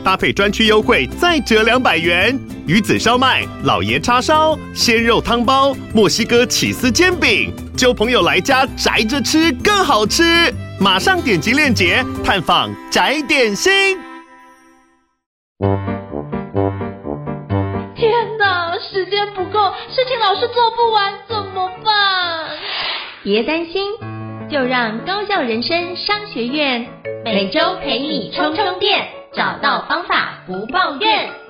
搭配专区优惠再折两百元。鱼子烧麦、老爷叉烧、鲜肉汤包、墨西哥起司煎饼，揪朋友来家宅着吃更好吃。马上点击链接探访宅点心。天哪，时间不够，事情老是做不完，怎么办？别担心，就让高校人生商学院每周陪你充充电，找到方法不抱怨。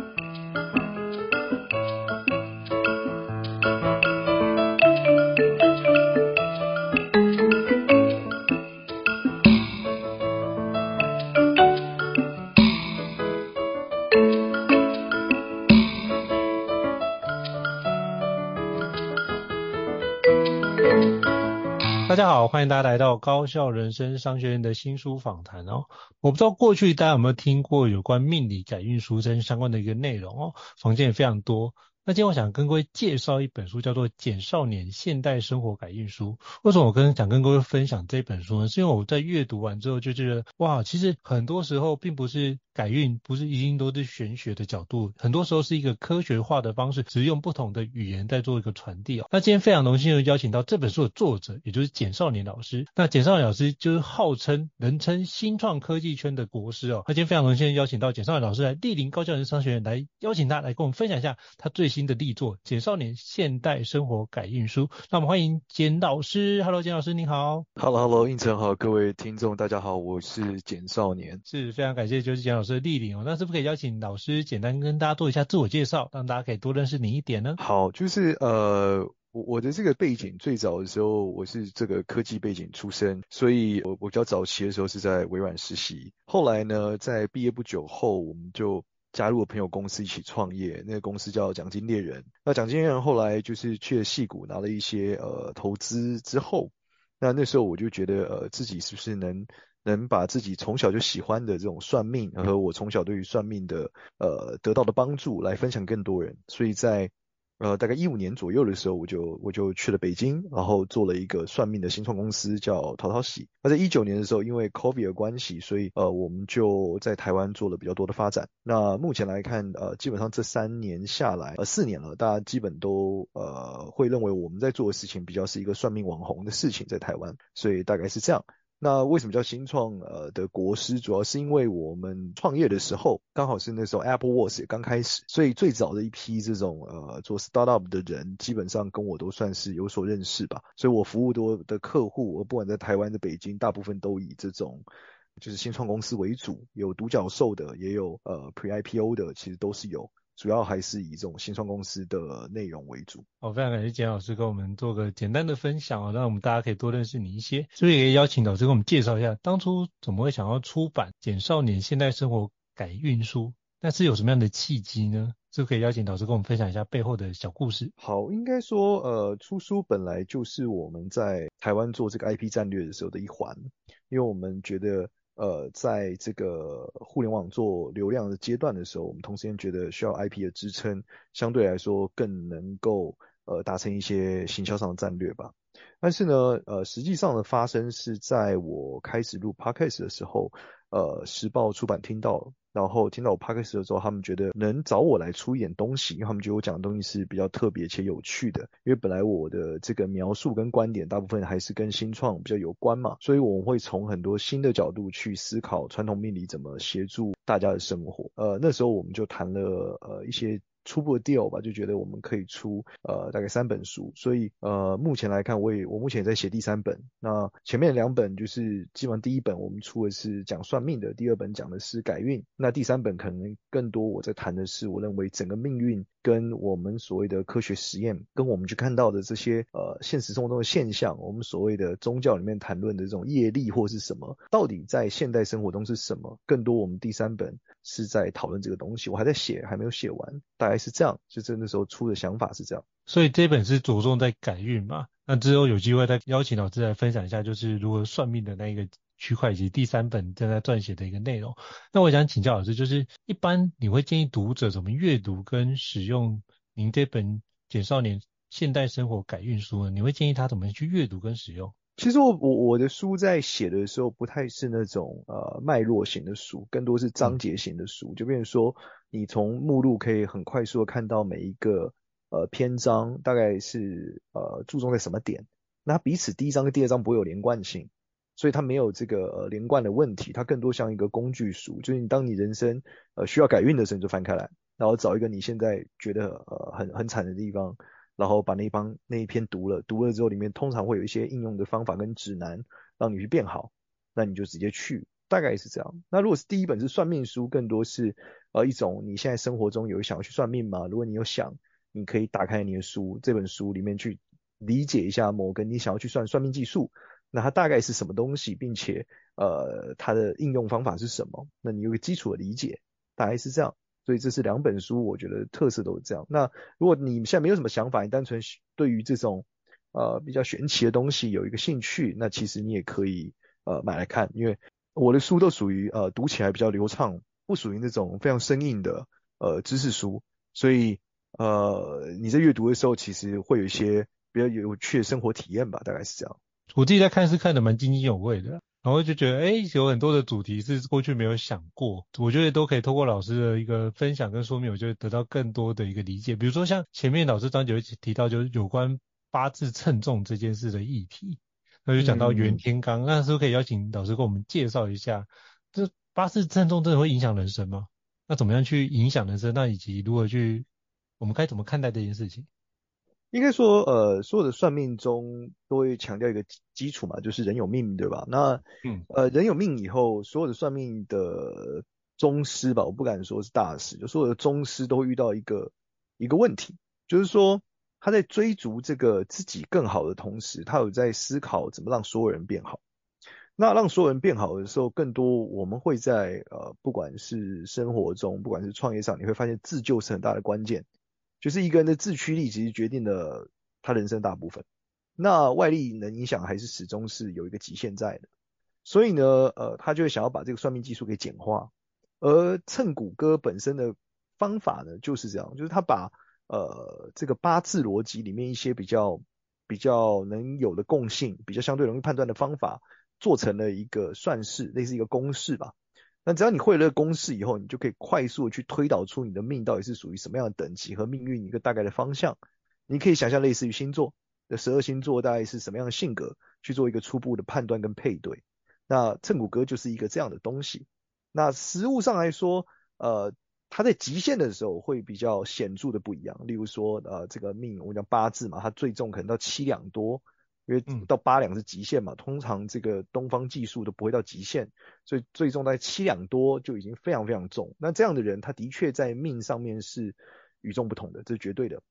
欢迎大家来到高校人生商学院的新书访谈哦。我不知道过去大家有没有听过有关命理改运书这相关的一个内容哦，房间也非常多。那今天我想跟各位介绍一本书，叫做《简少年现代生活改运书》。为什么我跟想跟各位分享这本书呢？是因为我在阅读完之后就觉得，哇，其实很多时候并不是。改运不是一定都是玄学的角度，很多时候是一个科学化的方式，只是用不同的语言在做一个传递哦。那今天非常荣幸的邀请到这本书的作者，也就是简少年老师。那简少年老师就是号称人称新创科技圈的国师哦。那今天非常荣幸邀请到简少年老师来莅临高教人商学院，来邀请他来跟我们分享一下他最新的力作《简少年现代生活改运书》。那我们欢迎简老师，Hello，简老师你好。Hello，Hello，应成好，各位听众大家好，我是简少年，是非常感谢，就是简老师。的莅临哦，那是不是可以邀请老师简单跟大家做一下自我介绍，让大家可以多认识你一点呢？好，就是呃，我我的这个背景最早的时候，我是这个科技背景出身，所以我我比较早期的时候是在微软实习，后来呢，在毕业不久后，我们就加入了朋友公司一起创业，那个公司叫奖金猎人。那奖金猎人后来就是去了戏谷拿了一些呃投资之后，那那时候我就觉得呃自己是不是能。能把自己从小就喜欢的这种算命和我从小对于算命的呃得到的帮助来分享更多人，所以在呃大概一五年左右的时候，我就我就去了北京，然后做了一个算命的新创公司叫淘淘喜。那在一九年的时候，因为 COVID 的关系，所以呃我们就在台湾做了比较多的发展。那目前来看，呃基本上这三年下来，呃四年了，大家基本都呃会认为我们在做的事情比较是一个算命网红的事情在台湾，所以大概是这样。那为什么叫新创呃的国师？主要是因为我们创业的时候，刚好是那时候 Apple Watch 也刚开始，所以最早的一批这种呃做 startup 的人，基本上跟我都算是有所认识吧。所以我服务多的客户，我不管在台湾的北京，大部分都以这种就是新创公司为主，有独角兽的，也有呃 Pre IPO 的，其实都是有。主要还是以这种新创公司的内容为主。好，非常感谢简老师跟我们做个简单的分享啊，让我们大家可以多认识你一些。所以也邀请老师跟我们介绍一下，当初怎么会想要出版《简少年现代生活改运书》？那是有什么样的契机呢？就可以邀请老师跟我们分享一下背后的小故事。好，应该说，呃，出书本来就是我们在台湾做这个 IP 战略的时候的一环，因为我们觉得。呃，在这个互联网做流量的阶段的时候，我们同时间觉得需要 IP 的支撑，相对来说更能够呃达成一些行销上的战略吧。但是呢，呃，实际上的发生是在我开始录 Podcast 的时候。呃，时报出版听到，然后听到我 Podcast 的时候，他们觉得能找我来出一点东西，因为他们觉得我讲的东西是比较特别且有趣的。因为本来我的这个描述跟观点大部分还是跟新创比较有关嘛，所以我们会从很多新的角度去思考传统命理怎么协助大家的生活。呃，那时候我们就谈了呃一些。初步的 deal 吧，就觉得我们可以出呃大概三本书，所以呃目前来看，我也我目前也在写第三本。那前面两本就是基本上第一本我们出的是讲算命的，第二本讲的是改运，那第三本可能更多我在谈的是我认为整个命运跟我们所谓的科学实验，跟我们去看到的这些呃现实生活中的现象，我们所谓的宗教里面谈论的这种业力或是什么，到底在现代生活中是什么？更多我们第三本是在讨论这个东西，我还在写，还没有写完，大概是这样，就是那时候出的想法是这样。所以这本是着重在改运嘛？那之后有机会再邀请老师来分享一下，就是如何算命的那一个区块以及第三本正在撰写的一个内容。那我想请教老师，就是一般你会建议读者怎么阅读跟使用您这本简少年现代生活改运书呢？你会建议他怎么去阅读跟使用？其实我我我的书在写的时候不太是那种呃脉络型的书，更多是章节型的书，嗯、就变成说你从目录可以很快速的看到每一个呃篇章大概是呃注重在什么点，那它彼此第一章跟第二章不会有连贯性，所以它没有这个呃连贯的问题，它更多像一个工具书，就是你当你人生呃需要改运的时候，你就翻开来，然后找一个你现在觉得呃很很惨的地方。然后把那帮那一篇读了，读了之后里面通常会有一些应用的方法跟指南，让你去变好，那你就直接去，大概是这样。那如果是第一本是算命书，更多是呃一种你现在生活中有想要去算命吗？如果你有想，你可以打开你的书，这本书里面去理解一下某个你想要去算算命技术，那它大概是什么东西，并且呃它的应用方法是什么？那你有个基础的理解，大概是这样。所以这是两本书，我觉得特色都是这样。那如果你现在没有什么想法，你单纯对于这种呃比较玄奇的东西有一个兴趣，那其实你也可以呃买来看，因为我的书都属于呃读起来比较流畅，不属于那种非常生硬的呃知识书。所以呃你在阅读的时候，其实会有一些比较有趣的生活体验吧，大概是这样。我自己在看是看得蛮津津有味的。然后就觉得，哎，有很多的主题是过去没有想过，我觉得都可以透过老师的一个分享跟说明，我就会得到更多的一个理解。比如说像前面老师章节提到，就是有关八字称重这件事的议题，那就讲到袁天罡，嗯、那是不是可以邀请老师给我们介绍一下，这八字称重真的会影响人生吗？那怎么样去影响人生？那以及如何去，我们该怎么看待这件事情？应该说，呃，所有的算命中都会强调一个基础嘛，就是人有命，对吧？那，嗯，呃，人有命以后，所有的算命的宗师吧，我不敢说是大师，就所有的宗师都会遇到一个一个问题，就是说他在追逐这个自己更好的同时，他有在思考怎么让所有人变好。那让所有人变好的时候，更多我们会在呃，不管是生活中，不管是创业上，你会发现自救是很大的关键。就是一个人的自驱力，其实决定了他人生大部分。那外力能影响，还是始终是有一个极限在的。所以呢，呃，他就会想要把这个算命技术给简化。而称骨鸽本身的方法呢，就是这样，就是他把呃这个八字逻辑里面一些比较比较能有的共性，比较相对容易判断的方法，做成了一个算式，类似一个公式吧。那只要你会了公式以后，你就可以快速的去推导出你的命到底是属于什么样的等级和命运一个大概的方向。你可以想象类似于星座的十二星座大概是什么样的性格，去做一个初步的判断跟配对。那称骨鸽就是一个这样的东西。那实物上来说，呃，它在极限的时候会比较显著的不一样。例如说，呃，这个命我们讲八字嘛，它最重可能到七两多。因为到八两是极限嘛，通常这个东方技术都不会到极限，所以最重在七两多就已经非常非常重。那这样的人，他的确在命上面是与众不同的，这是绝对的。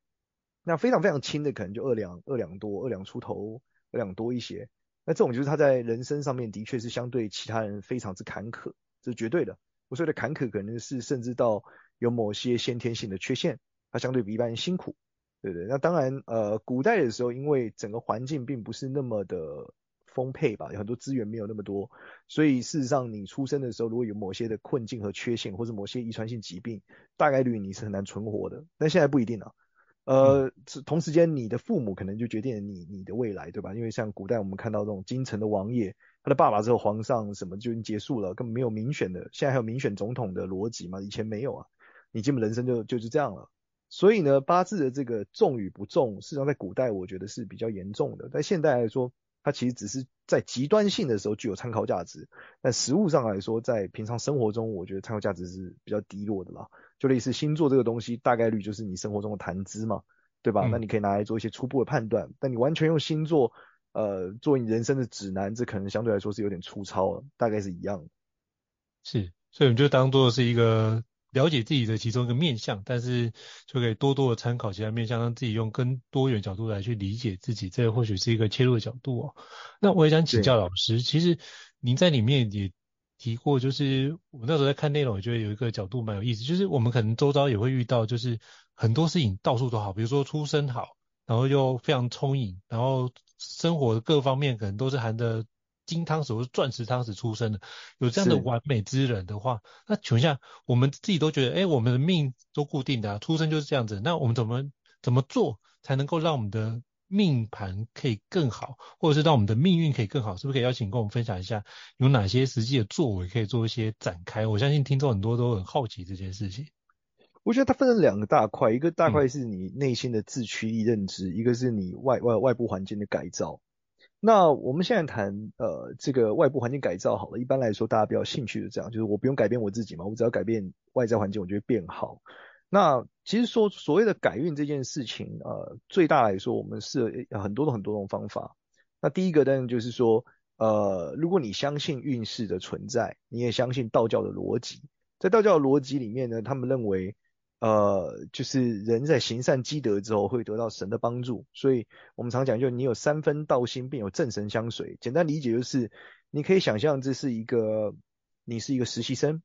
那非常非常轻的，可能就二两、二两多、二两出头、二两多一些。那这种就是他在人生上面的确是相对其他人非常之坎坷，这是绝对的。我说的坎坷，可能是甚至到有某些先天性的缺陷，他相对比一般人辛苦。对对，那当然，呃，古代的时候，因为整个环境并不是那么的丰沛吧，有很多资源没有那么多，所以事实上你出生的时候，如果有某些的困境和缺陷，或者某些遗传性疾病，大概率你是很难存活的。但现在不一定了，呃，嗯、同时间你的父母可能就决定了你你的未来，对吧？因为像古代我们看到这种京城的王爷，他的爸爸之后皇上什么就已经结束了，根本没有民选的，现在还有民选总统的逻辑嘛？以前没有啊，你基本人生就就是这样了。所以呢，八字的这个重与不重，事实上在古代我觉得是比较严重的。在现代来说，它其实只是在极端性的时候具有参考价值，但实物上来说，在平常生活中，我觉得参考价值是比较低落的啦。就类似星座这个东西，大概率就是你生活中的谈资嘛，对吧？嗯、那你可以拿来做一些初步的判断，但你完全用星座，呃，作为你人生的指南，这可能相对来说是有点粗糙了，大概是一样的。是，所以我们就当做是一个。了解自己的其中一个面向，但是就可以多多的参考其他面向，让自己用更多元角度来去理解自己，这或许是一个切入的角度哦。那我也想请教老师，其实您在里面也提过，就是我那时候在看内容，我觉得有一个角度蛮有意思，就是我们可能周遭也会遇到，就是很多事情到处都好，比如说出身好，然后又非常聪颖，然后生活的各方面可能都是含着金汤匙或是钻石汤匙出生的，有这样的完美之人的话，那请问一下，我们自己都觉得，哎，我们的命都固定的啊，出生就是这样子，那我们怎么怎么做才能够让我们的命盘可以更好，或者是让我们的命运可以更好？是不是可以邀请跟我们分享一下，有哪些实际的作为可以做一些展开？我相信听众很多都很好奇这件事情。我觉得它分成两个大块，一个大块是你内心的自驱力认知，嗯、一个是你外外外部环境的改造。那我们现在谈呃这个外部环境改造好了，一般来说大家比较兴趣的这样，就是我不用改变我自己嘛，我只要改变外在环境，我就会变好。那其实说所谓的改运这件事情，呃，最大来说我们是很多的很多种方法。那第一个当然就是说，呃，如果你相信运势的存在，你也相信道教的逻辑，在道教的逻辑里面呢，他们认为。呃，就是人在行善积德之后会得到神的帮助，所以我们常讲，就你有三分道心，并有正神相随。简单理解就是，你可以想象这是一个，你是一个实习生，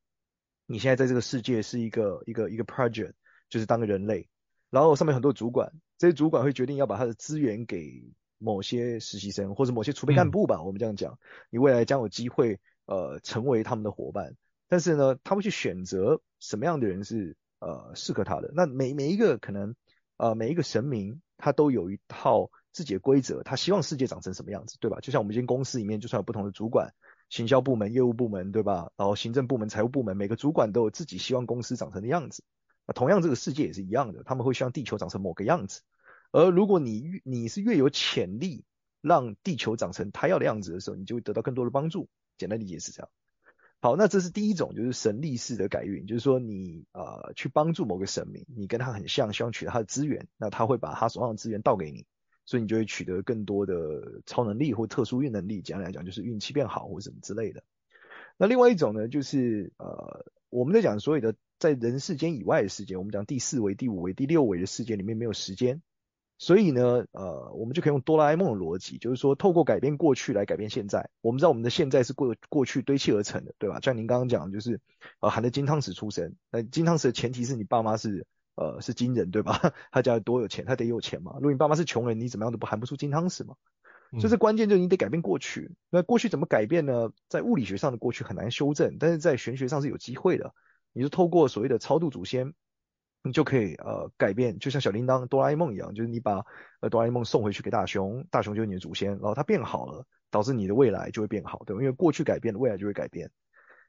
你现在在这个世界是一个一个一个 project，就是当个人类，然后上面很多主管，这些主管会决定要把他的资源给某些实习生或者某些储备干部吧，嗯、我们这样讲，你未来将有机会呃成为他们的伙伴，但是呢，他会去选择什么样的人是。呃，适合他的那每每一个可能，呃，每一个神明他都有一套自己的规则，他希望世界长成什么样子，对吧？就像我们一间公司里面，就算有不同的主管，行销部门、业务部门，对吧？然后行政部门、财务部门，每个主管都有自己希望公司长成的样子。那同样，这个世界也是一样的，他们会希望地球长成某个样子。而如果你你是越有潜力让地球长成他要的样子的时候，你就会得到更多的帮助。简单理解是这样。好，那这是第一种，就是神力式的改运，就是说你呃去帮助某个神明，你跟他很像，希望取得他的资源，那他会把他手上的资源倒给你，所以你就会取得更多的超能力或特殊运能力。简单来讲，就是运气变好或什么之类的。那另外一种呢，就是呃我们在讲所有的在人世间以外的世界，我们讲第四维、第五维、第六维的世界里面没有时间。所以呢，呃，我们就可以用哆啦 A 梦的逻辑，就是说，透过改变过去来改变现在。我们知道我们的现在是过过去堆砌而成的，对吧？像您刚刚讲，就是呃，含着金汤匙出生。那金汤匙的前提是你爸妈是呃是金人，对吧？他家多有钱，他得有钱嘛。如果你爸妈是穷人，你怎么样都不含不出金汤匙嘛。所以这关键就是你得改变过去。那过去怎么改变呢？在物理学上的过去很难修正，但是在玄学上是有机会的。你就透过所谓的超度祖先。你就可以呃改变，就像小叮当、哆啦 A 梦一样，就是你把呃哆啦 A 梦送回去给大雄，大雄就是你的祖先，然后他变好了，导致你的未来就会变好，对吧？因为过去改变了，未来就会改变。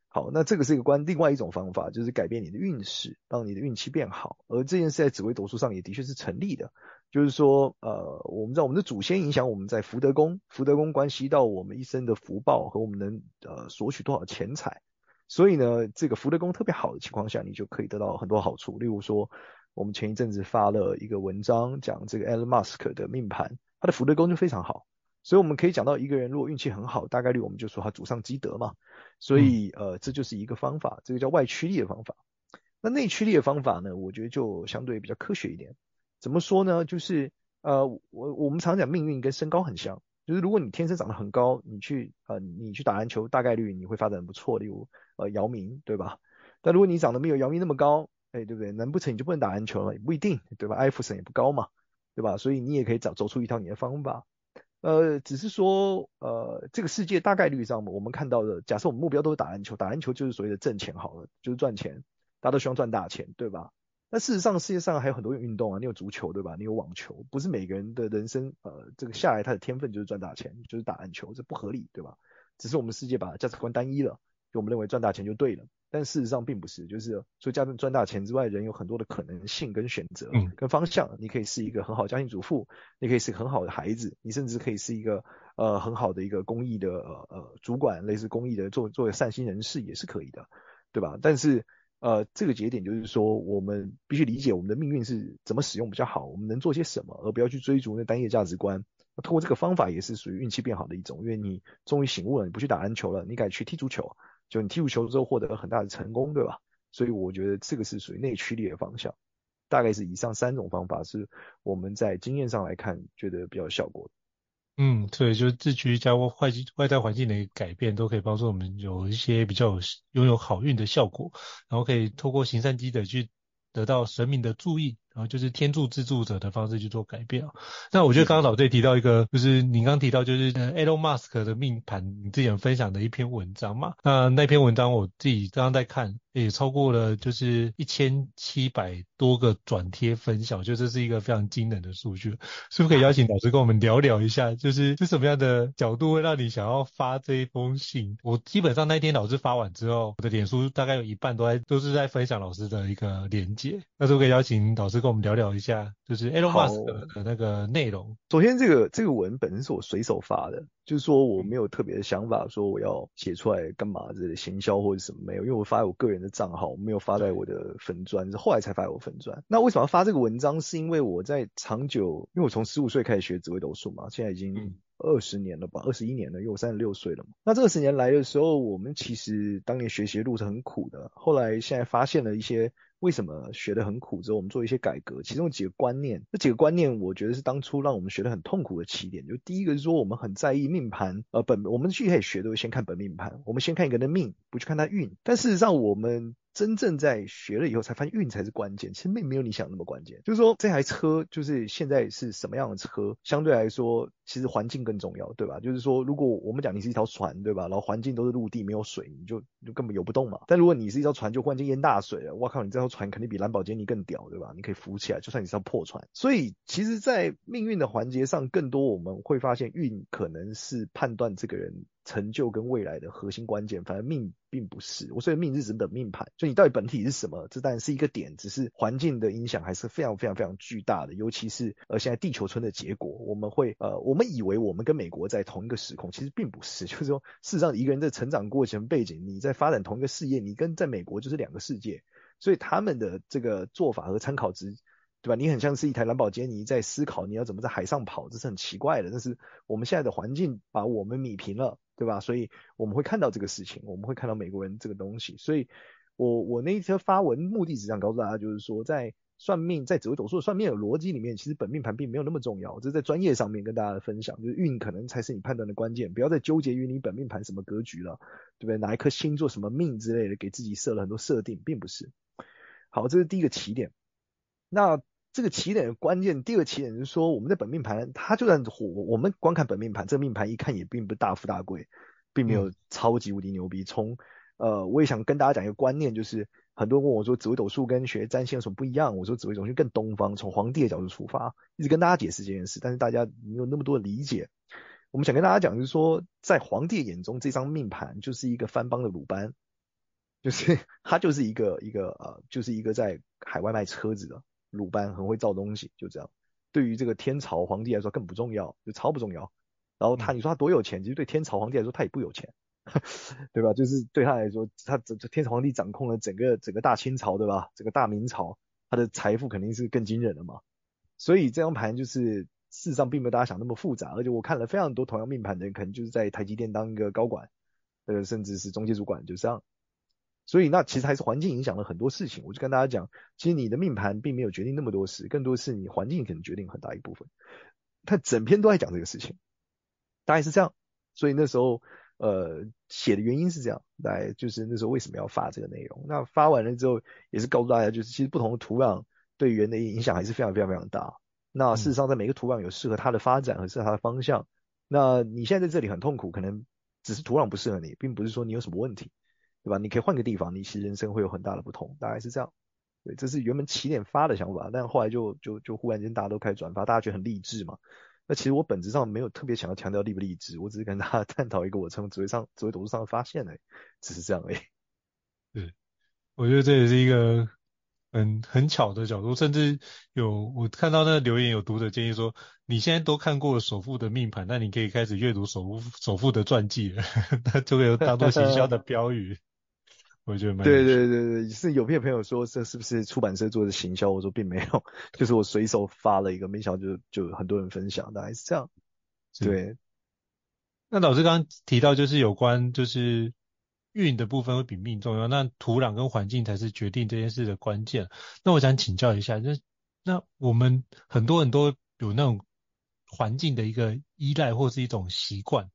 好，那这个是一个关另外一种方法，就是改变你的运势，让你的运气变好。而这件事在紫微斗数上也的确是成立的，就是说呃我们知道我们的祖先影响我们在福德宫，福德宫关系到我们一生的福报和我们能呃索取多少钱财。所以呢，这个福德宫特别好的情况下，你就可以得到很多好处。例如说，我们前一阵子发了一个文章，讲这个 Elon Musk 的命盘，他的福德宫就非常好。所以我们可以讲到一个人如果运气很好，大概率我们就说他祖上积德嘛。所以呃，这就是一个方法，这个叫外驱力的方法。那内驱力的方法呢，我觉得就相对比较科学一点。怎么说呢？就是呃，我我们常讲命运跟身高很像。就是如果你天生长得很高，你去呃你去打篮球，大概率你会发展不错。例如呃姚明，对吧？但如果你长得没有姚明那么高，哎，对不对？难不成你就不能打篮球了？也不一定，对吧？艾弗森也不高嘛，对吧？所以你也可以找走出一套你的方法。呃，只是说呃这个世界大概率上我们看到的，假设我们目标都是打篮球，打篮球就是所谓的挣钱好了，就是赚钱，大家都希望赚大钱，对吧？那事实上，世界上还有很多运动啊，你有足球对吧？你有网球，不是每个人的人生，呃，这个下来他的天分就是赚大钱，就是打篮球，这不合理对吧？只是我们世界把价值观单一了，就我们认为赚大钱就对了，但事实上并不是，就是除了赚赚大钱之外，人有很多的可能性跟选择，跟方向。你可以是一个很好的家庭主妇，你可以是个很好的孩子，你甚至可以是一个呃很好的一个公益的呃呃主管，类似公益的做做善心人士也是可以的，对吧？但是。呃，这个节点就是说，我们必须理解我们的命运是怎么使用比较好，我们能做些什么，而不要去追逐那单一的价值观。通过这个方法也是属于运气变好的一种，因为你终于醒悟了，你不去打篮球了，你改去踢足球，就你踢足球之后获得了很大的成功，对吧？所以我觉得这个是属于内驱力的方向。大概是以上三种方法是我们在经验上来看觉得比较有效果的。嗯，对，就是自居加外外在环境的改变，都可以帮助我们有一些比较拥有好运的效果，然后可以透过行善积德去得到神明的注意，然后就是天助自助者的方式去做改变。那我觉得刚刚老 J 提到一个，就是你刚刚提到就是 Elon Musk 的命盘，你之前分享的一篇文章嘛。那那篇文章我自己刚刚在看，也超过了就是一千七百多个转贴分享，我觉得这是一个非常惊人的数据。是不是可以邀请老师跟我们聊聊一下，就是是什么样的角度会让你想要发这一封信？我基本上那天老师发完之后，我的脸书大概有一半都在都是在分享老师的一个连接。那是不是可以邀请老师跟我们聊聊一下，就是 Elon Musk 的那个内容？首先，这个这个文本身是我随手发的，就是说我没有特别的想法，说我要写出来干嘛这类行销或者什么没有，因为我发在我个人的账号，没有发在我的粉专，是后来才发在我粉专。那为什么要发这个文章？是因为我在长久，因为我从十五岁开始学紫微斗数嘛，现在已经二十年了吧，二十一年了，因为我三十六岁了嘛。那这二十年来的时候，我们其实当年学习的路是很苦的，后来现在发现了一些。为什么学得很苦之后，我们做一些改革？其中几个观念，这几个观念我觉得是当初让我们学得很痛苦的起点。就第一个是说，我们很在意命盘，呃，本我们去开始学都会先看本命盘，我们先看一个人的命，不去看他运。但事实上，我们真正在学了以后，才发现运才是关键。其实命没有你想那么关键。就是说，这台车就是现在是什么样的车，相对来说，其实环境更重要，对吧？就是说，如果我们讲你是一条船，对吧？然后环境都是陆地，没有水，你就就根本游不动嘛。但如果你是一条船，就忽然间淹大水了，我靠，你这条船肯定比蓝宝坚尼更屌，对吧？你可以浮起来，就算你是条破船。所以，其实，在命运的环节上，更多我们会发现，运可能是判断这个人成就跟未来的核心关键，反而命并不是。我所以命是指本命盘，就你到底本体是什么，这当然是一个点，只是环境的影响还是非常非常非常巨大的。尤其是呃现在地球村的结果，我们会呃我们以为我们跟美国在同一个时空，其实并不是。就是说，事实上一个人的成长过程背景，你在发展同一个事业，你跟在美国就是两个世界。所以他们的这个做法和参考值，对吧？你很像是一台蓝宝坚尼在思考你要怎么在海上跑，这是很奇怪的。但是我们现在的环境把我们米平了，对吧？所以我们会看到这个事情，我们会看到美国人这个东西。所以我我那一天发文目的只想告诉大家，就是说在算命，在紫微斗数算命的逻辑里面，其实本命盘并没有那么重要。这是在专业上面跟大家的分享，就是运可能才是你判断的关键，不要再纠结于你本命盘什么格局了，对不对？哪一颗星座什么命之类的，给自己设了很多设定，并不是。好，这是第一个起点。那这个起点的关键，第二个起点就是说，我们的本命盘，它就算火，我们光看本命盘，这个命盘一看也并不大富大贵，并没有超级无敌牛逼。从呃，我也想跟大家讲一个观念，就是很多人问我说，紫微斗数跟学占星有什么不一样？我说紫微斗数更东方，从皇帝的角度出发，一直跟大家解释这件事，但是大家没有那么多的理解。我们想跟大家讲，就是说，在皇帝眼中，这张命盘就是一个番邦的鲁班。就是 他就是一个一个呃，就是一个在海外卖车子的鲁班，很会造东西，就这样。对于这个天朝皇帝来说更不重要，就超不重要。然后他你说他多有钱，其实对天朝皇帝来说他也不有钱，对吧？就是对他来说，他这这天朝皇帝掌控了整个整个大清朝，对吧？整个大明朝，他的财富肯定是更惊人的嘛。所以这张盘就是事实上并没有大家想那么复杂，而且我看了非常多同样命盘的人，可能就是在台积电当一个高管，呃，甚至是中介主管，就这样。所以那其实还是环境影响了很多事情。我就跟大家讲，其实你的命盘并没有决定那么多事，更多是你环境可能决定很大一部分。他整篇都在讲这个事情，大概是这样。所以那时候呃写的原因是这样，大概就是那时候为什么要发这个内容。那发完了之后也是告诉大家，就是其实不同的土壤对人的影响还是非常非常非常大。那事实上在每个土壤有适合它的发展和适合它的方向。那你现在在这里很痛苦，可能只是土壤不适合你，并不是说你有什么问题。对吧？你可以换个地方，你其实人生会有很大的不同，大概是这样。对，这是原本起点发的想法，但后来就就就忽然间大家都开始转发，大家觉得很励志嘛。那其实我本质上没有特别想要强调励不励志，我只是跟大家 探讨一个我从紫微上紫微斗数上的发现而已，只是这样而已。对，我觉得这也是一个很很巧的角度，甚至有我看到那个留言有读者建议说，你现在都看过首富的命盘，那你可以开始阅读首富首富的传记了，那就会有当做行销的标语。我觉得蛮对对对对，是有片朋友说这是不是出版社做的行销？我说并没有，就是我随手发了一个，没想到就就很多人分享，大概是这样。对。那老师刚刚提到就是有关就是运的部分会比命重要，那土壤跟环境才是决定这件事的关键。那我想请教一下，那那我们很多很多有那种环境的一个依赖或是一种习惯，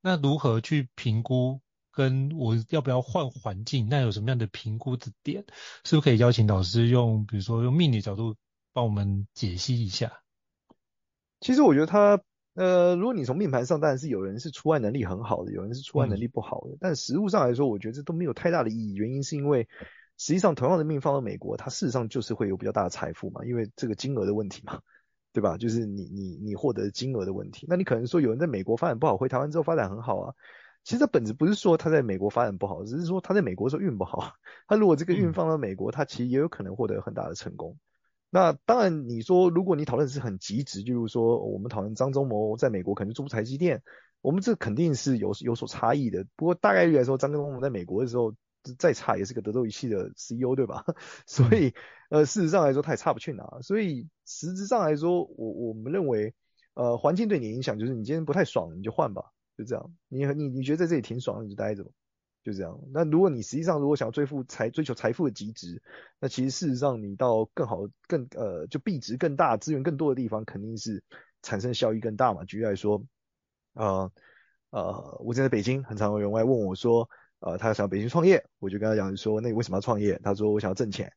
那如何去评估？跟我要不要换环境，那有什么样的评估的点？是不是可以邀请老师用，比如说用命理角度帮我们解析一下。其实我觉得他，呃，如果你从命盘上，当然是有人是出外能力很好的，有人是出外能力不好的。嗯、但实物上来说，我觉得这都没有太大的意义。原因是因为，实际上同样的命放到美国，它事实上就是会有比较大的财富嘛，因为这个金额的问题嘛，对吧？就是你你你获得金额的问题。那你可能说有人在美国发展不好，回台湾之后发展很好啊。其实它本质不是说他在美国发展不好，只是说他在美国的时候运不好。他如果这个运放到美国，他其实也有可能获得很大的成功。那当然，你说如果你讨论是很极值，就是说我们讨论张忠谋在美国可能做台积电，我们这肯定是有有所差异的。不过大概率来说，张忠谋在美国的时候再差也是个德州仪器的 CEO，对吧？所以呃，事实上来说他也差不去哪。所以实质上来说，我我们认为呃环境对你影响就是你今天不太爽，你就换吧，就这样。你你你觉得在这里挺爽，你就待着吧。就这样。那如果你实际上如果想要追富财追求财富的极值，那其实事实上你到更好更呃就币值更大资源更多的地方，肯定是产生效益更大嘛。举例来说，呃呃，我现在北京，很常有人来问我说，呃，他想要北京创业，我就跟他讲说，那你为什么要创业？他说我想要挣钱。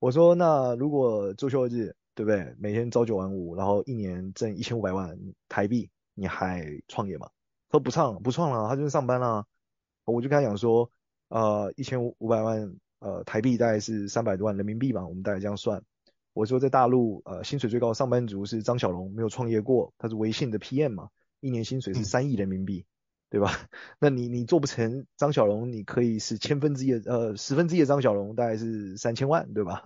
我说那如果周休日，对不对？每天朝九晚五，然后一年挣一千五百万台币，你还创业吗？他说不唱不创了，他就是上班了。我就跟他讲说，呃，一千五百万，呃，台币大概是三百多万人民币吧，我们大概这样算。我说在大陆，呃，薪水最高的上班族是张小龙，没有创业过，他是微信的 PM 嘛，一年薪水是三亿人民币，嗯、对吧？那你你做不成张小龙，你可以是千分之一的，呃，十分之一的张小龙，大概是三千万，对吧？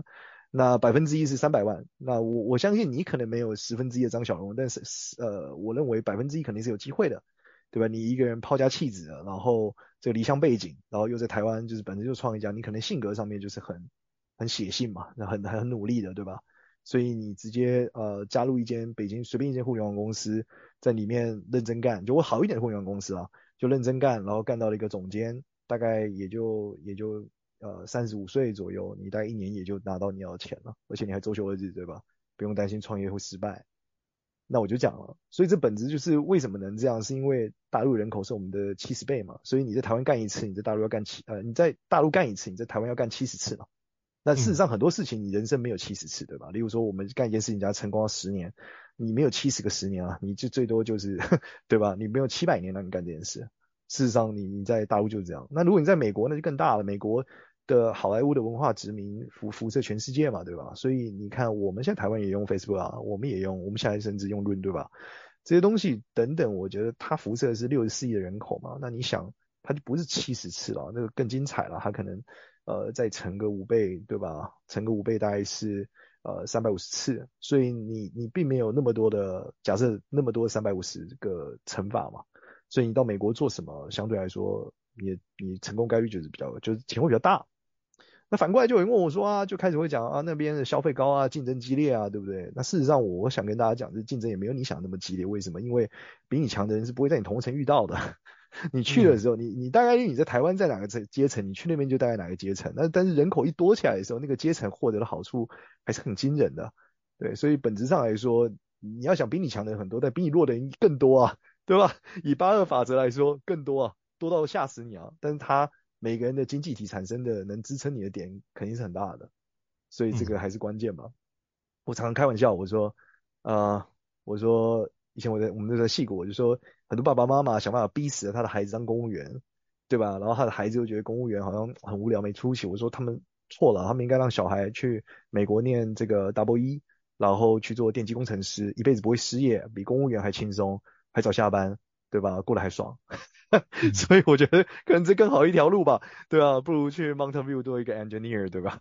那百分之一是三百万，那我我相信你可能没有十分之一的张小龙，但是呃，我认为百分之一肯定是有机会的。对吧？你一个人抛家弃子，然后这个离乡背景，然后又在台湾，就是本身就创业家，你可能性格上面就是很很写信嘛，那很很努力的，对吧？所以你直接呃加入一间北京随便一间互联网公司，在里面认真干，就我好一点的互联网公司啊，就认真干，然后干到了一个总监，大概也就也就呃三十五岁左右，你大概一年也就拿到你要的钱了，而且你还周休二日，对吧？不用担心创业会失败。那我就讲了，所以这本质就是为什么能这样，是因为大陆人口是我们的七十倍嘛，所以你在台湾干一次，你在大陆要干七呃，你在大陆干一次，你在台湾要干七十次嘛。那事实上很多事情你人生没有七十次，对吧？例如说我们干一件事情，人家成功了十年，你没有七十个十年啊，你就最多就是 对吧？你没有七百年让你干这件事。事实上你你在大陆就是这样。那如果你在美国，那就更大了，美国。的好莱坞的文化殖民辐辐射全世界嘛，对吧？所以你看，我们现在台湾也用 Facebook 啊，我们也用，我们现在甚至用 Run，对吧？这些东西等等，我觉得它辐射是六十四亿的人口嘛，那你想，它就不是七十次了，那个更精彩了，它可能呃再乘个五倍，对吧？乘个五倍大概是呃三百五十次，所以你你并没有那么多的假设，那么多三百五十个乘法嘛，所以你到美国做什么，相对来说，你你成功概率就是比较，就是钱会比较大。那反过来就有人问我说啊，就开始会讲啊，那边的消费高啊，竞争激烈啊，对不对？那事实上，我想跟大家讲，这竞争也没有你想那么激烈。为什么？因为比你强的人是不会在你同城遇到的。你去的时候，你你大概率你在台湾在哪个阶阶层，你去那边就大概哪个阶层。那但是人口一多起来的时候，那个阶层获得的好处还是很惊人的。对，所以本质上来说，你要想比你强的人很多，但比你弱的人更多啊，对吧？以八二法则来说，更多啊，多到吓死你啊！但是他。每个人的经济体产生的能支撑你的点肯定是很大的，所以这个还是关键嘛。嗯、我常常开玩笑，我说，呃，我说以前我在我们那时候戏骨，我就说很多爸爸妈妈想办法逼死了他的孩子当公务员，对吧？然后他的孩子又觉得公务员好像很无聊没出息。我说他们错了，他们应该让小孩去美国念这个 double E，然后去做电机工程师，一辈子不会失业，比公务员还轻松，还早下班，对吧？过得还爽。所以我觉得可能这更好一条路吧，对啊，不如去 Mountain View 做一个 engineer，对吧？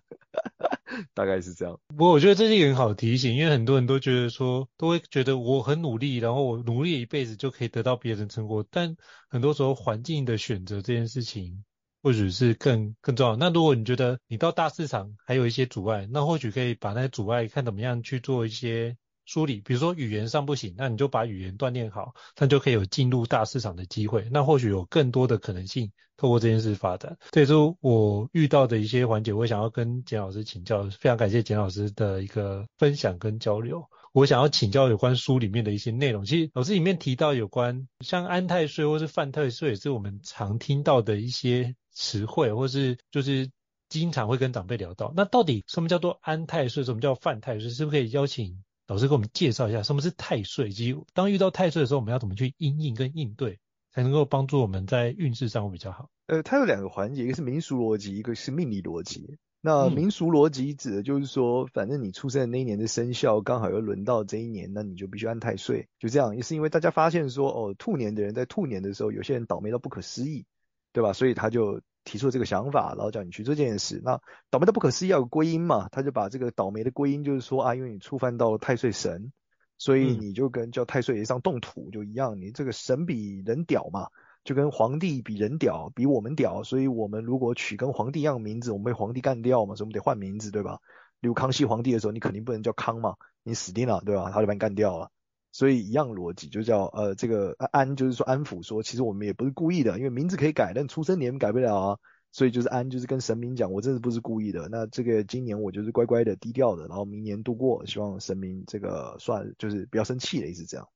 大概是这样。不过我觉得这是一个很好的提醒，因为很多人都觉得说，都会觉得我很努力，然后我努力一辈子就可以得到别人成果，但很多时候环境的选择这件事情，或许是更更重要。那如果你觉得你到大市场还有一些阻碍，那或许可以把那些阻碍看怎么样去做一些。梳理，比如说语言上不行，那你就把语言锻炼好，那就可以有进入大市场的机会。那或许有更多的可能性透过这件事发展。这也是我遇到的一些环节，我想要跟简老师请教。非常感谢简老师的一个分享跟交流。我想要请教有关书里面的一些内容。其实老师里面提到有关像安泰税或是犯太岁，是我们常听到的一些词汇，或是就是经常会跟长辈聊到。那到底什么叫做安太税？什么叫犯太税？是不是可以邀请老师给我们介绍一下什么是太岁？以及当遇到太岁的时候，我们要怎么去应应跟应对，才能够帮助我们在运势上会比较好？呃，它有两个环节，一个是民俗逻辑，一个是命理逻辑。那民俗逻辑指的就是说，嗯、反正你出生的那一年的生肖刚好又轮到这一年，那你就必须按太岁，就这样。也是因为大家发现说，哦，兔年的人在兔年的时候，有些人倒霉到不可思议，对吧？所以他就提出了这个想法，然后叫你去做这件事。那倒霉的不可思议要有归因嘛，他就把这个倒霉的归因就是说啊，因为你触犯到了太岁神，所以你就跟叫太岁爷上动土就一样，你这个神比人屌嘛。就跟皇帝比人屌，比我们屌，所以我们如果取跟皇帝一样名字，我们被皇帝干掉嘛，所以我们得换名字，对吧？例如康熙皇帝的时候，你肯定不能叫康嘛，你死定了，对吧？他就把你干掉了。所以一样逻辑，就叫呃这个安，就是说安抚说，其实我们也不是故意的，因为名字可以改，但出生年改不了啊。所以就是安，就是跟神明讲，我真的不是故意的。那这个今年我就是乖乖的低调的，然后明年度过，希望神明这个算就是不要生气的意思，这样。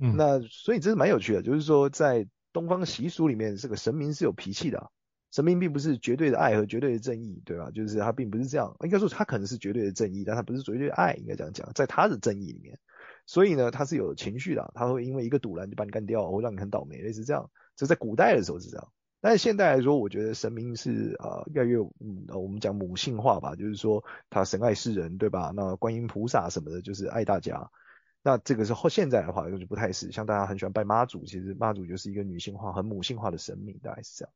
嗯，那所以这是蛮有趣的，就是说在。东方习俗里面，这个神明是有脾气的，神明并不是绝对的爱和绝对的正义，对吧？就是他并不是这样，应该说他可能是绝对的正义，但他不是绝对的爱，应该这样讲，在他的正义里面，所以呢，他是有情绪的，他会因为一个赌烂就把你干掉，或让你很倒霉，类似这样。这在古代的时候是这样，但是现代来说，我觉得神明是啊、呃，越来越嗯，我们讲母性化吧，就是说他神爱世人，对吧？那观音菩萨什么的，就是爱大家。那这个是后现在的话就不太是，像大家很喜欢拜妈祖，其实妈祖就是一个女性化、很母性化的神明，大概是这样。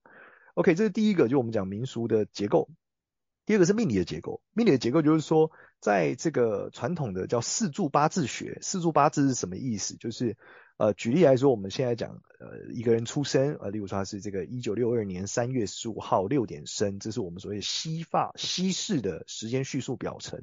OK，这是第一个，就我们讲民俗的结构。第二个是命理的结构，命理的结构就是说，在这个传统的叫四柱八字学，四柱八字是什么意思？就是呃，举例来说，我们现在讲呃一个人出生，呃，例如说他是这个一九六二年三月十五号六点生，这是我们所谓西发西式的时间叙述表层。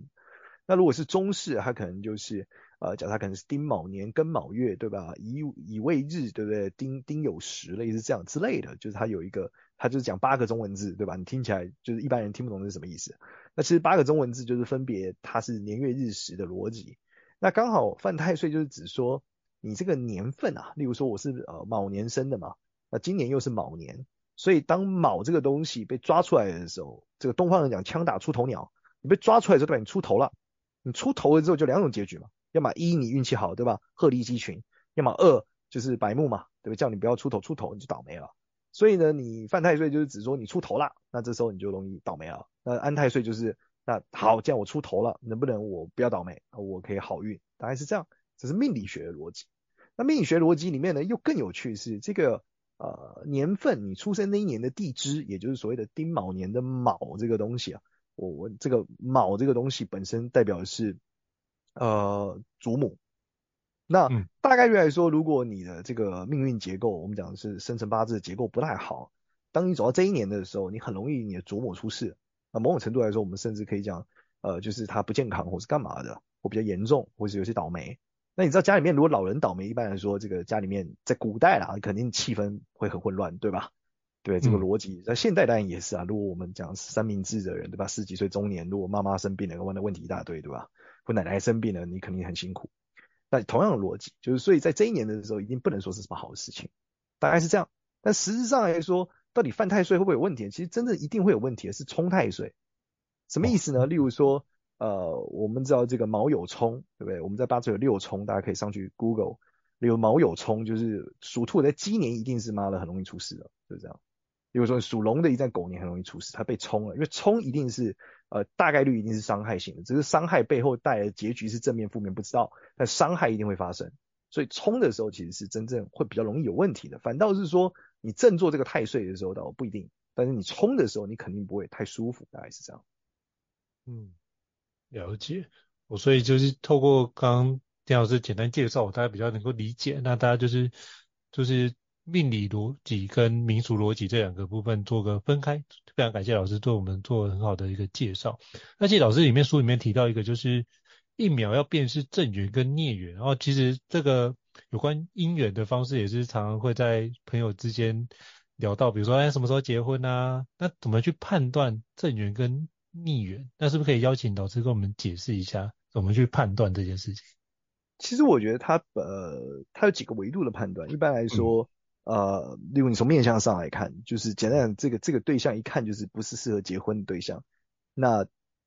那如果是中式，它可能就是。呃，讲他可能是丁卯年庚卯月，对吧？乙乙未日，对不对？丁丁酉时，类似这样之类的，就是他有一个，他就是讲八个中文字，对吧？你听起来就是一般人听不懂是什么意思。那其实八个中文字就是分别它是年月日时的逻辑。那刚好犯太岁就是指说你这个年份啊，例如说我是呃卯年生的嘛，那今年又是卯年，所以当卯这个东西被抓出来的时候，这个东方人讲枪打出头鸟，你被抓出来之后，对吧？你出头了，你出头了之后就两种结局嘛。要么一你运气好，对吧？鹤立鸡群；要么二就是白目嘛，对吧？叫你不要出头，出头你就倒霉了。所以呢，你犯太岁就是指说你出头了，那这时候你就容易倒霉了。那安太岁就是那好，这样我出头了，能不能我不要倒霉，我可以好运？大概是这样，这是命理学的逻辑。那命理学逻辑里面呢，又更有趣是这个呃年份，你出生那一年的地支，也就是所谓的丁卯年的卯这个东西啊，我我这个卯这个东西本身代表的是。呃，祖母。那大概率来说，如果你的这个命运结构，我们讲的是生辰八字的结构不太好，当你走到这一年的时候，你很容易你的祖母出事。那某种程度来说，我们甚至可以讲，呃，就是他不健康或是干嘛的，或比较严重，或是有些倒霉。那你知道家里面如果老人倒霉，一般来说，这个家里面在古代啦，肯定气氛会很混乱，对吧？对，这个逻辑在现代当然也是啊。如果我们讲三明治的人，对吧？四十几岁中年，如果妈妈生病了，问的问题一大堆，对吧？或奶奶生病了，你肯定很辛苦。那同样的逻辑，就是所以在这一年的时候，一定不能说是什么好事情，大概是这样。但实质上来说，到底犯太岁会不会有问题？其实真正一定会有问题的是冲太岁。什么意思呢？例如说，呃，我们知道这个卯酉冲，对不对？我们在八字有六冲，大家可以上去 Google。例如卯酉冲，就是属兔在鸡年一定是妈的很容易出事的，就是这样。比如说属龙的一在狗年很容易出事，它被冲了，因为冲一定是呃大概率一定是伤害性的，只是伤害背后带来的结局是正面负面不知道，但伤害一定会发生，所以冲的时候其实是真正会比较容易有问题的。反倒是说你正做这个太岁的时候倒不一定，但是你冲的时候你肯定不会太舒服，大概是这样。嗯，了解。我所以就是透过刚刚田老师简单介绍，我大家比较能够理解。那大家就是就是。命理逻辑跟民俗逻辑这两个部分做个分开，非常感谢老师对我们做很好的一个介绍。那其实老师里面书里面提到一个，就是一秒要辨识正缘跟孽缘，然后其实这个有关姻缘的方式也是常常会在朋友之间聊到，比如说哎什么时候结婚啊？那怎么去判断正缘跟逆缘？那是不是可以邀请老师跟我们解释一下怎么去判断这件事情？其实我觉得它呃它有几个维度的判断，一般来说。嗯呃，例如你从面相上来看，就是简单讲，这个这个对象一看就是不是适合结婚的对象，那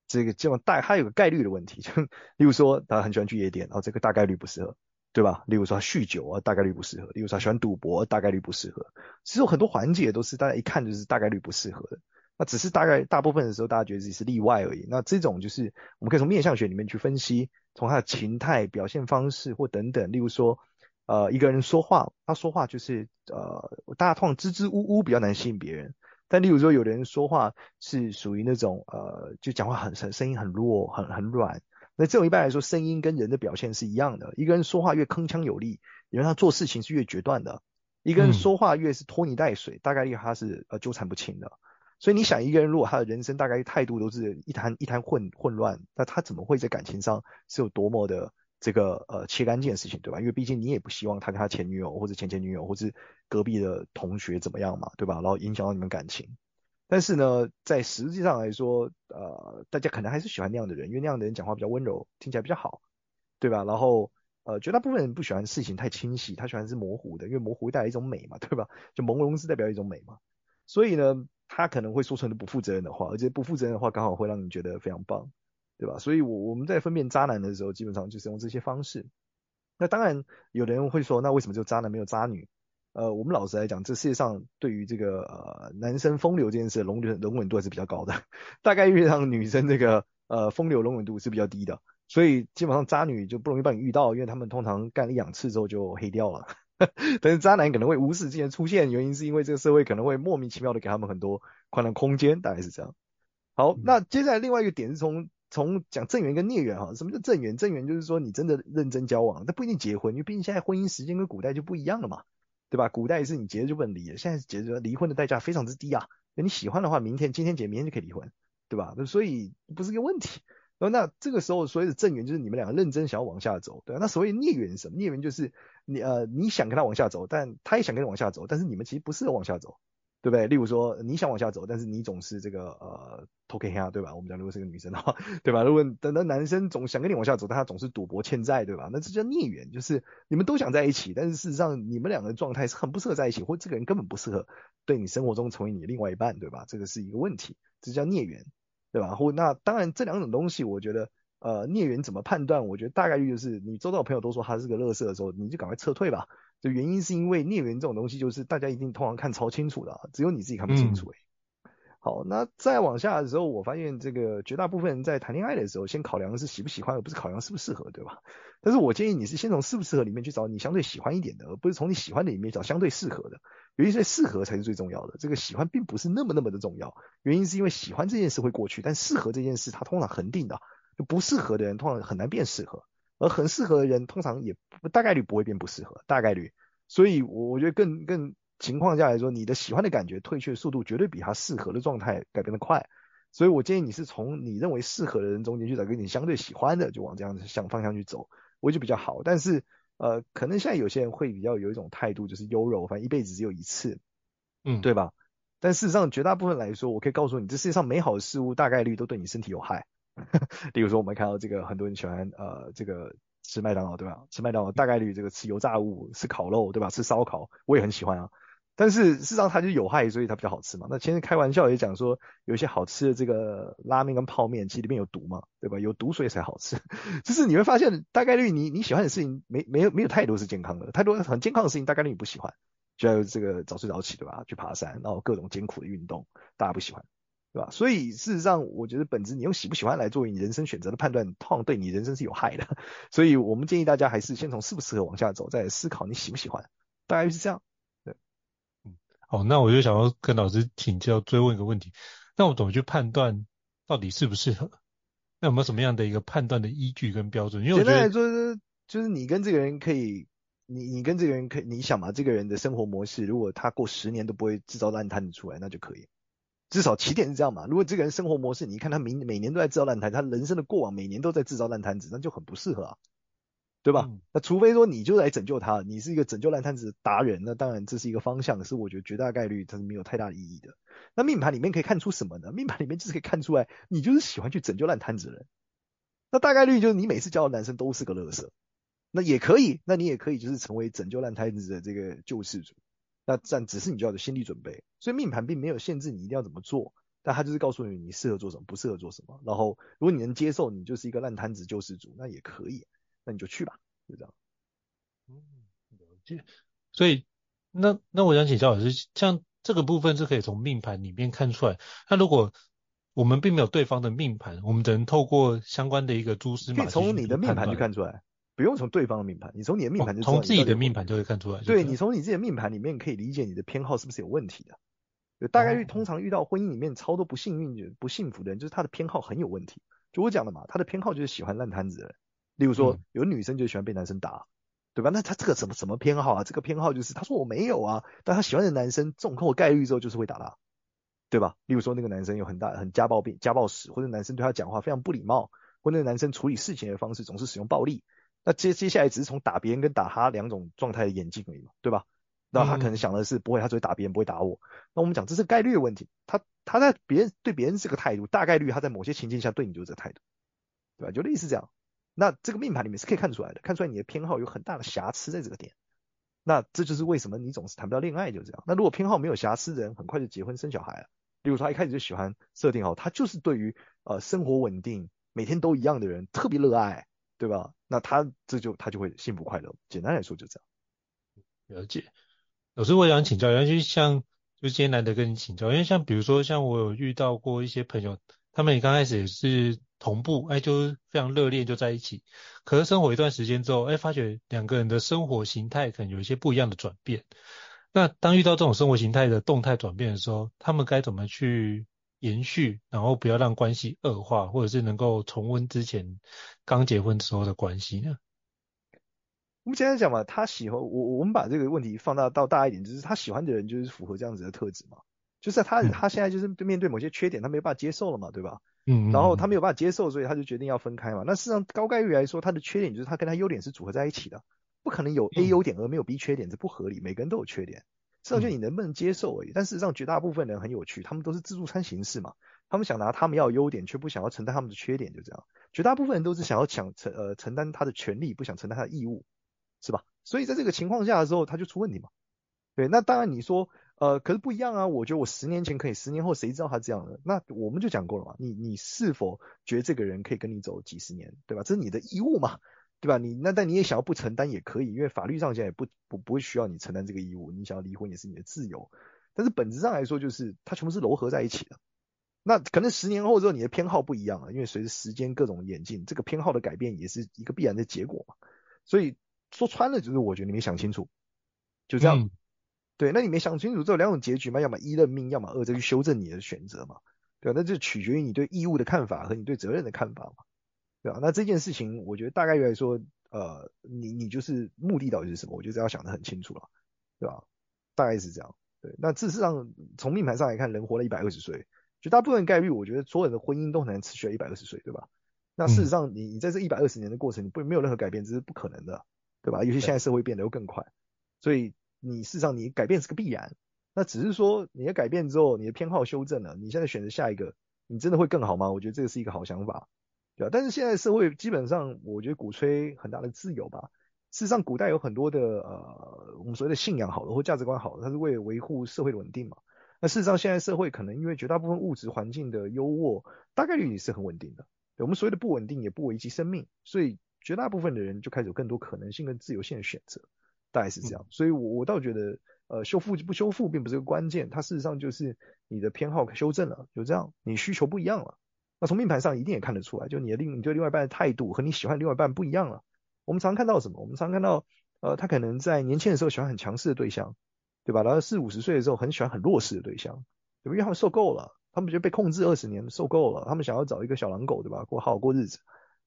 这个这么大，它有个概率的问题，就例如说他很喜欢去夜店，然后这个大概率不适合，对吧？例如说他酗酒啊，大概率不适合；例如说他喜欢赌博，大概率不适合。其实有很多环节都是大家一看就是大概率不适合的。那只是大概大部分的时候，大家觉得自己是例外而已。那这种就是我们可以从面相学里面去分析，从他的情态、表现方式或等等。例如说，呃，一个人说话，他说话就是呃，大家通常支支吾吾，比较难吸引别人。但例如说，有的人说话是属于那种呃，就讲话很很声音很弱、很很软。那这种一般来说，声音跟人的表现是一样的。一个人说话越铿锵有力，因为他做事情是越决断的。一个人说话越是拖泥带水，大概率他是呃纠缠不清的。所以你想，一个人如果他的人生大概态度都是一滩一滩混混乱，那他怎么会在感情上是有多么的这个呃切干净的事情，对吧？因为毕竟你也不希望他跟他前女友或者前前女友或者隔壁的同学怎么样嘛，对吧？然后影响到你们感情。但是呢，在实际上来说，呃，大家可能还是喜欢那样的人，因为那样的人讲话比较温柔，听起来比较好，对吧？然后呃，绝大部分人不喜欢事情太清晰，他喜欢是模糊的，因为模糊带来一种美嘛，对吧？就朦胧是代表一种美嘛，所以呢。他可能会说出很多不负责任的话，而且不负责任的话刚好会让你觉得非常棒，对吧？所以，我我们在分辨渣男的时候，基本上就是用这些方式。那当然，有的人会说，那为什么就渣男没有渣女？呃，我们老实来讲，这世界上对于这个呃男生风流这件事容忍容忍度还是比较高的，大概遇上女生这个呃风流容忍度是比较低的，所以基本上渣女就不容易帮你遇到，因为他们通常干一两次之后就黑掉了。但是渣男可能会无始之前出现，原因是因为这个社会可能会莫名其妙的给他们很多宽容空间，大概是这样。好，那接下来另外一个点是从从讲正缘跟孽缘哈，什么叫正缘？正缘就是说你真的认真交往，但不一定结婚，因为毕竟现在婚姻时间跟古代就不一样了嘛，对吧？古代是你结了就不能离了，现在是结了离婚的代价非常之低啊。那你喜欢的话，明天今天结，明天就可以离婚，对吧？所以不是个问题。然后那这个时候所谓的正缘就是你们两个认真想要往下走，对吧？那所谓孽缘是什么？孽缘就是你呃你想跟他往下走，但他也想跟你往下走，但是你们其实不适合往下走，对不对？例如说你想往下走，但是你总是这个呃偷看黑对吧？我们讲如果是个女生的话，对吧？如果等到男生总想跟你往下走，但他总是赌博欠债，对吧？那这叫孽缘，就是你们都想在一起，但是事实上你们两个的状态是很不适合在一起，或这个人根本不适合对你生活中成为你另外一半，对吧？这个是一个问题，这叫孽缘。对吧？或那当然，这两种东西，我觉得，呃，孽缘怎么判断？我觉得大概率就是你周遭朋友都说他是个乐色的时候，你就赶快撤退吧。就原因是因为孽缘这种东西，就是大家一定通常看超清楚的，只有你自己看不清楚。嗯、好，那再往下的时候，我发现这个绝大部分人在谈恋爱的时候，先考量的是喜不喜欢，而不是考量适不适合，对吧？但是我建议你是先从适不适合里面去找你相对喜欢一点的，而不是从你喜欢的里面找相对适合的。原因是适合才是最重要的，这个喜欢并不是那么那么的重要。原因是因为喜欢这件事会过去，但适合这件事它通常恒定的，就不适合的人通常很难变适合，而很适合的人通常也大概率不会变不适合，大概率。所以，我我觉得更更情况下来说，你的喜欢的感觉退却速度绝对比他适合的状态改变的快。所以我建议你是从你认为适合的人中间去找跟你相对喜欢的，就往这样子向方向去走。我觉得比较好，但是呃，可能现在有些人会比较有一种态度，就是优柔，反正一辈子只有一次，嗯，对吧？但事实上，绝大部分来说，我可以告诉你，这世界上美好的事物大概率都对你身体有害。例如说，我们看到这个很多人喜欢呃这个吃麦当劳，对吧？吃麦当劳大概率这个吃油炸物、吃烤肉，对吧？吃烧烤，我也很喜欢啊。但是事实上它就有害，所以它比较好吃嘛。那前面开玩笑也讲说，有一些好吃的这个拉面跟泡面，其实里面有毒嘛，对吧？有毒所以才好吃。就是你会发现，大概率你你喜欢的事情没没有没有太多是健康的，太多很健康的事情大概率你不喜欢。就要这个早睡早起，对吧？去爬山，然后各种艰苦的运动，大家不喜欢，对吧？所以事实上，我觉得本质你用喜不喜欢来作为你人生选择的判断，通常对你人生是有害的。所以我们建议大家还是先从适不适合往下走，再思考你喜不喜欢，大概是这样。对，嗯好，那我就想要跟老师请教，追问一个问题，那我怎么去判断到底适不适合？那有没有什么样的一个判断的依据跟标准？因为我觉得简单来说，就是就是你跟这个人可以，你你跟这个人可以，你想嘛，这个人的生活模式，如果他过十年都不会制造烂摊子出来，那就可以。至少起点是这样嘛。如果这个人生活模式，你看他每每年都在制造烂摊子，他人生的过往每年都在制造烂摊子，那就很不适合啊。对吧？嗯、那除非说你就来拯救他，你是一个拯救烂摊子的达人，那当然这是一个方向，是我觉得绝大概率它是没有太大的意义的。那命盘里面可以看出什么呢？命盘里面就是可以看出来，你就是喜欢去拯救烂摊子的人。那大概率就是你每次交的男生都是个乐色。那也可以，那你也可以就是成为拯救烂摊子的这个救世主。那这样只是你就要有心理准备。所以命盘并没有限制你一定要怎么做，但它就是告诉你你适合做什么，不适合做什么。然后如果你能接受，你就是一个烂摊子救世主，那也可以，那你就去吧，就这样。嗯，了解。所以那那我想请教老师，像这个部分是可以从命盘里面看出来。那如果我们并没有对方的命盘，我们只能透过相关的一个蛛丝马迹，从你的命盘去看出来。不用从对方的命盘，你从你的命盘就。从自己的命盘就会看出来。对，你从你自己的命盘里面可以理解你的偏好是不是有问题的。有大概率通常遇到婚姻里面超多不幸运、不幸福的人，就是他的偏好很有问题。就我讲的嘛，他的偏好就是喜欢烂摊子的人。例如说，有女生就喜欢被男生打，对吧？那他这个什么什么偏好啊？这个偏好就是他说我没有啊，但他喜欢的男生中扣概率之后就是会打他，对吧？例如说那个男生有很大很家暴病、家暴史，或者男生对他讲话非常不礼貌，或者那个男生处理事情的方式总是使用暴力。那接接下来只是从打别人跟打他两种状态的演进而已嘛，对吧？那他可能想的是不会，他只会打别人，不会打我。那我们讲这是概率的问题，他他在别人对别人这个态度，大概率他在某些情境下对你就是这个态度，对吧？就类似这样。那这个命盘里面是可以看出来的，看出来你的偏好有很大的瑕疵在这个点。那这就是为什么你总是谈不到恋爱，就这样。那如果偏好没有瑕疵的人，很快就结婚生小孩了。例如说他一开始就喜欢设定好，他就是对于呃生活稳定、每天都一样的人特别热爱。对吧？那他这就他就会幸福快乐。简单来说就这样。了解。老师，我想请教，尤其像就今天难得跟你请教，因为像比如说像我有遇到过一些朋友，他们也刚开始也是同步，哎，就非常热恋就在一起，可是生活一段时间之后，哎，发觉两个人的生活形态可能有一些不一样的转变。那当遇到这种生活形态的动态转变的时候，他们该怎么去？延续，然后不要让关系恶化，或者是能够重温之前刚结婚时候的关系呢？我们简单讲嘛，他喜欢我，我们把这个问题放大到大一点，就是他喜欢的人就是符合这样子的特质嘛，就是他他现在就是面对某些缺点，他没有办法接受了嘛，对吧？嗯，然后他没有办法接受，所以他就决定要分开嘛。那事实上高概率来说，他的缺点就是他跟他优点是组合在一起的，不可能有 A 优点而没有 B 缺点，这不合理，每个人都有缺点。实际上就你能不能接受而已，但事实上绝大部分人很有趣，他们都是自助餐形式嘛，他们想拿他们要的优点，却不想要承担他们的缺点，就这样。绝大部分人都是想要抢承呃承担他的权利，不想承担他的义务，是吧？所以在这个情况下的时候，他就出问题嘛。对，那当然你说呃可是不一样啊，我觉得我十年前可以，十年后谁知道他这样的？那我们就讲过了嘛，你你是否觉得这个人可以跟你走几十年，对吧？这是你的义务嘛。对吧？你那但你也想要不承担也可以，因为法律上现在也不不不会需要你承担这个义务。你想要离婚也是你的自由，但是本质上来说，就是它全部是糅合在一起的。那可能十年后之后你的偏好不一样了，因为随着时间各种演进，这个偏好的改变也是一个必然的结果嘛。所以说穿了就是，我觉得你没想清楚，就这样。嗯、对，那你没想清楚，只有两种结局嘛，要么一认命，要么二再去修正你的选择嘛。对吧？那就取决于你对义务的看法和你对责任的看法嘛。对啊，那这件事情，我觉得大概来说，呃，你你就是目的到底是什么？我觉得要想得很清楚了，对吧？大概是这样。对，那事实上从命盘上来看，人活了一百二十岁，绝大部分概率，我觉得所有人的婚姻都很难持续到一百二十岁，对吧？那事实上你，你你在这一百二十年的过程，你不没有任何改变，这是不可能的，对吧？尤其现在社会变得又更快，所以你事实上你改变是个必然。那只是说你的改变之后，你的偏好修正了，你现在选择下一个，你真的会更好吗？我觉得这个是一个好想法。对啊，但是现在社会基本上，我觉得鼓吹很大的自由吧。事实上，古代有很多的呃，我们所谓的信仰好了或价值观好了，它是为了维护社会的稳定嘛。那事实上，现在社会可能因为绝大部分物质环境的优渥，大概率也是很稳定的。对，我们所谓的不稳定也不危及生命，所以绝大部分的人就开始有更多可能性跟自由性的选择，大概是这样。所以我我倒觉得，呃，修复不修复并不是个关键，它事实上就是你的偏好修正了，就这样，你需求不一样了。那从命盘上一定也看得出来，就你的另你对另外一半的态度和你喜欢另外一半不一样了。我们常看到什么？我们常看到，呃，他可能在年轻的时候喜欢很强势的对象，对吧？然后四五十岁的时候很喜欢很弱势的对象，对吧？因为他们受够了，他们觉得被控制二十年受够了，他们想要找一个小狼狗，对吧？过好好过日子。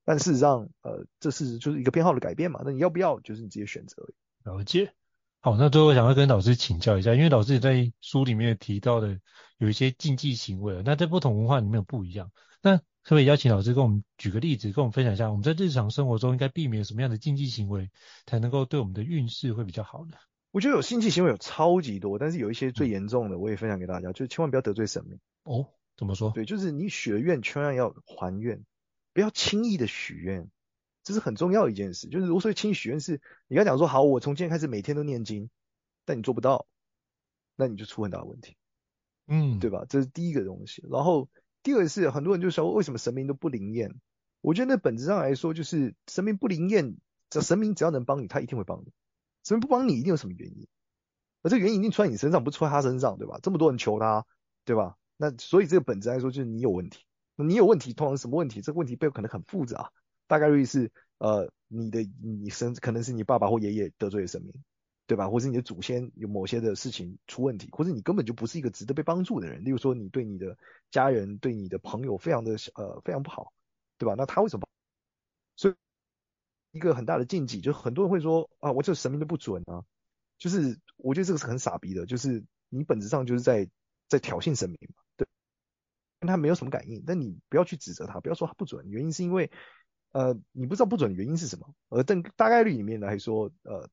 但事实上，呃，这是就是一个偏好的改变嘛。那你要不要，就是你自己选择而已。了解。好，那最后我想要跟老师请教一下，因为老师也在书里面提到的有一些禁忌行为，那在不同文化里面有不一样。那可不可以邀请老师跟我们举个例子，跟我们分享一下，我们在日常生活中应该避免什么样的禁忌行为，才能够对我们的运势会比较好呢？我觉得有禁忌行为有超级多，但是有一些最严重的，我也分享给大家，就是千万不要得罪神明。哦，怎么说？对，就是你许了愿，千万要还愿，不要轻易的许愿，这是很重要的一件事。就是如果说轻易许愿是，你刚讲说好，我从今天开始每天都念经，但你做不到，那你就出很大的问题，嗯，对吧？这是第一个东西。然后第二个是很多人就说为什么神明都不灵验？我觉得那本质上来说就是神明不灵验，这神明只要能帮你，他一定会帮你。神明不帮你一定有什么原因，而这个原因一定出在你身上，不出在他身上，对吧？这么多人求他，对吧？那所以这个本质来说就是你有问题。你有问题，通常是什么问题？这个问题背后可能很复杂，大概率是呃你的你神可能是你爸爸或爷爷得罪了神明。对吧？或是你的祖先有某些的事情出问题，或者你根本就不是一个值得被帮助的人。例如说，你对你的家人、对你的朋友非常的呃非常不好，对吧？那他为什么？所以一个很大的禁忌，就很多人会说啊，我这神明都不准啊。就是我觉得这个是很傻逼的，就是你本质上就是在在挑衅神明嘛，对，跟他没有什么感应。但你不要去指责他，不要说他不准，原因是因为呃你不知道不准的原因是什么。而但大概率里面来说，呃。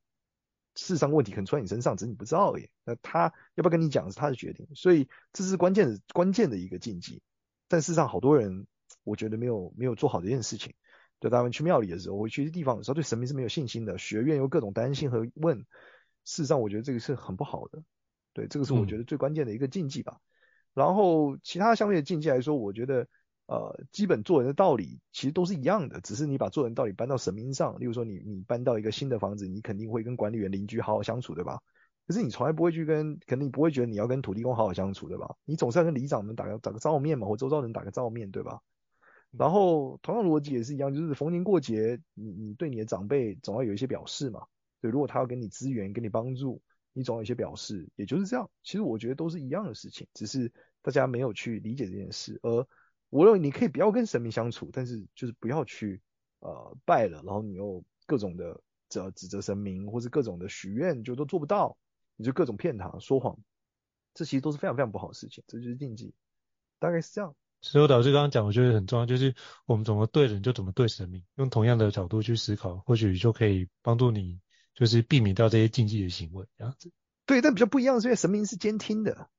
事实上问题可能出在你身上，只是你不知道而已。那他要不要跟你讲是他的决定，所以这是关键的关键的一个禁忌。但事实上，好多人我觉得没有没有做好这件事情。对，他们去庙里的时候，我去一些地方的时候，对神明是没有信心的，学院有各种担心和问。事实上，我觉得这个是很不好的。对，这个是我觉得最关键的一个禁忌吧。嗯、然后其他相对的禁忌来说，我觉得。呃，基本做人的道理其实都是一样的，只是你把做人道理搬到神明上。例如说你，你搬到一个新的房子，你肯定会跟管理员、邻居好好相处，对吧？可是你从来不会去跟，肯定不会觉得你要跟土地公好好相处，对吧？你总是要跟里长们打个打个照面嘛，或周遭人打个照面，对吧？然后同样逻辑也是一样，就是逢年过节，你你对你的长辈总要有一些表示嘛。对，如果他要给你资源、给你帮助，你总要有一些表示，也就是这样。其实我觉得都是一样的事情，只是大家没有去理解这件事，而。我认为你可以不要跟神明相处，但是就是不要去呃拜了，然后你又各种的指指责神明，或是各种的许愿就都做不到，你就各种骗他说谎，这其实都是非常非常不好的事情，这就是禁忌，大概是这样。所以导师刚刚讲，我觉得很重要，就是我们怎么对人就怎么对神明，用同样的角度去思考，或许就可以帮助你，就是避免掉这些禁忌的行为，这样子。对，但比较不一样是因为神明是监听的，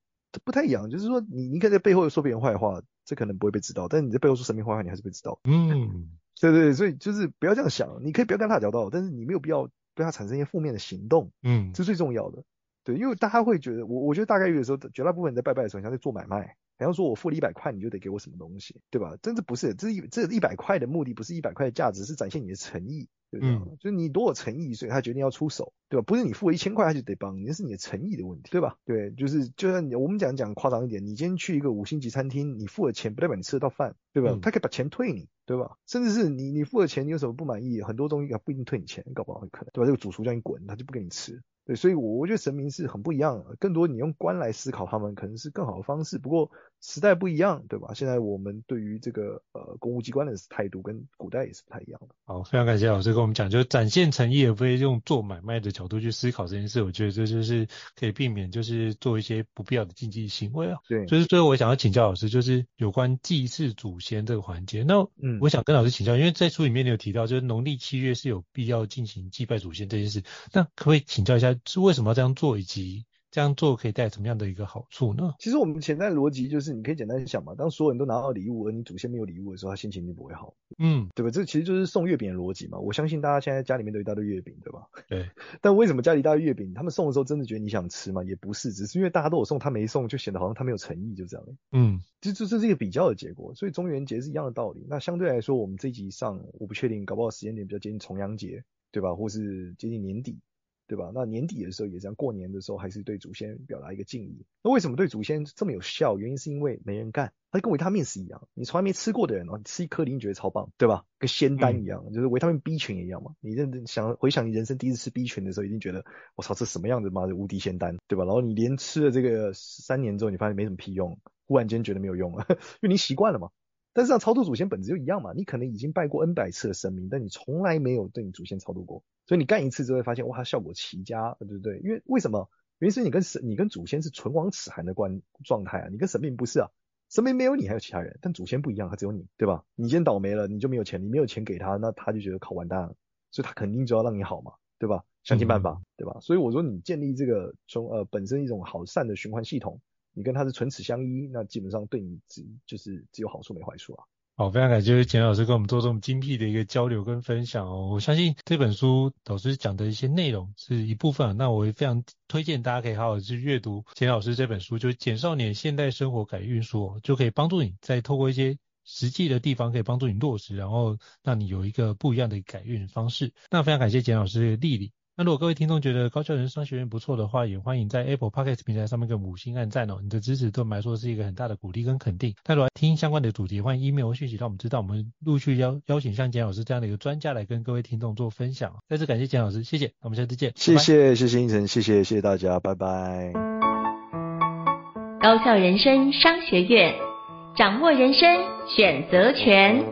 不太一样，就是说你你可以在背后说别人坏话。这可能不会被知道，但是你在背后说神明坏话，你还是被知道。嗯，对对对，所以就是不要这样想，你可以不要跟他打交道，但是你没有必要对他产生一些负面的行动。嗯，这是最重要的。对，因为大家会觉得，我我觉得大概有的时候，绝大部分人在拜拜的时候，像在做买卖，好像说我付了一百块，你就得给我什么东西，对吧？真的不是，这一这一百块的目的不是一百块的价值，是展现你的诚意。对不对？嗯，就是你多有诚意，所以他决定要出手，对吧？不是你付了一千块他就得帮你，那是你的诚意的问题，对吧？对，就是就像我们讲讲夸张一点，你今天去一个五星级餐厅，你付了钱不代表你吃得到饭，对吧？嗯，他可以把钱退你，对吧？甚至是你你付了钱，你有什么不满意，很多东西他不一定退你钱，搞不好会可能，对吧？这个主厨叫你滚，他就不给你吃。对，所以我我觉得神明是很不一样的，更多你用观来思考他们可能是更好的方式。不过时代不一样，对吧？现在我们对于这个呃公务机关的态度跟古代也是不太一样的。好，非常感谢老师跟我们讲，就是展现诚意，而不是用做买卖的角度去思考这件事。我觉得这就是可以避免，就是做一些不必要的禁忌行为啊。对，就是最后我想要请教老师，就是有关祭祀祖先这个环节。那嗯，我想跟老师请教，因为在书里面你有提到，就是农历七月是有必要进行祭拜祖先这件事。那可不可以请教一下，是为什么要这样做，以及这样做可以带来什么样的一个好处呢？其实我们潜在的逻辑就是，你可以简单想嘛，当所有人都拿到礼物，而你祖先没有礼物的时候，他心情就不会好，嗯，对吧？这其实就是送月饼的逻辑嘛。我相信大家现在家里面都有一大堆月饼，对吧？对。但为什么家里一大堆月饼，他们送的时候真的觉得你想吃吗？也不是，只是因为大家都有送，他没送，就显得好像他没有诚意，就这样。嗯，其实这这是一个比较的结果。所以中元节是一样的道理。那相对来说，我们这一集上，我不确定，搞不好时间点比较接近重阳节，对吧？或是接近年底。对吧？那年底的时候也这样，过年的时候还是对祖先表达一个敬意。那为什么对祖先这么有效？原因是因为没人干，它跟维他命是一样，你从来没吃过的人哦，你吃一颗你觉得超棒，对吧？跟仙丹一样，嗯、就是维他命 B 群也一样嘛。你认真想回想你人生第一次吃 B 群的时候，一定觉得我操，这什么样子妈的无敌仙丹，对吧？然后你连吃了这个三年之后，你发现没什么屁用，忽然间觉得没有用了，因为你习惯了嘛。但是让超度祖先本质就一样嘛，你可能已经拜过 N 百次的神明，但你从来没有对你祖先超度过，所以你干一次之后会发现，哇，它效果奇佳，对不对？因为为什么？原因是你跟神，你跟祖先是唇亡齿寒的关状态啊，你跟神明不是啊，神明没有你还有其他人，但祖先不一样，他只有你，对吧？你今天倒霉了，你就没有钱，你没有钱给他，那他就觉得靠完蛋了，所以他肯定就要让你好嘛，对吧？想尽办法，嗯、对吧？所以我说你建立这个从呃本身一种好善的循环系统。你跟他是唇齿相依，那基本上对你只就是只有好处没坏处啊。好，非常感谢简老师跟我们做这么精辟的一个交流跟分享哦。我相信这本书老师讲的一些内容是一部分，那我也非常推荐大家可以好好去阅读简老师这本书，就是《简少年现代生活改运术》哦，就可以帮助你在透过一些实际的地方，可以帮助你落实，然后让你有一个不一样的改运方式。那非常感谢简老师的莅临。那如果各位听众觉得高校人生商学院不错的话，也欢迎在 Apple Podcast 平台上面给五星按赞哦。你的支持对我们来说是一个很大的鼓励跟肯定。那如果听相关的主题，欢迎 email 讯息让我们知道，我们陆续邀邀请像简老师这样的一个专家来跟各位听众做分享。再次感谢简老师，谢谢，那我们下次见。谢谢，谢谢英成，谢谢，谢谢大家，拜拜。高校人生商学院，掌握人生选择权。